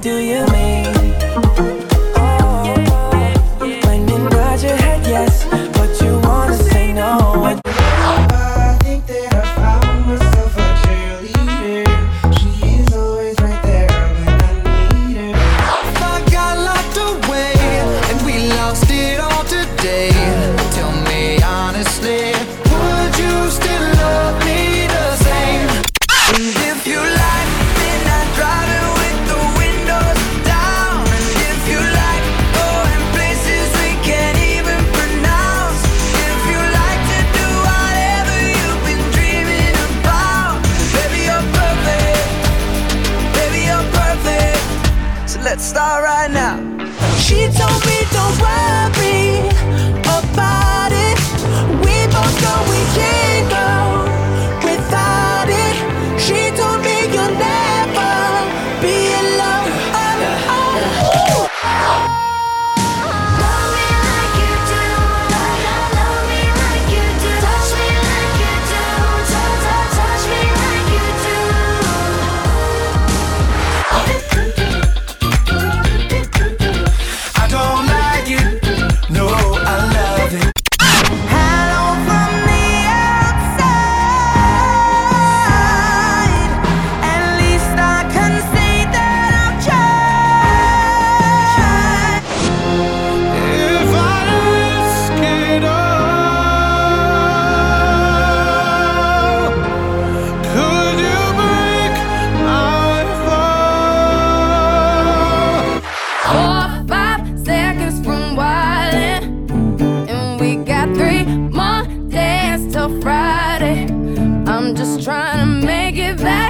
do you mean? Oh, oh, oh. when in nod your head, yes. let's start right now. She told me don't worry about it. We both know we can. give back.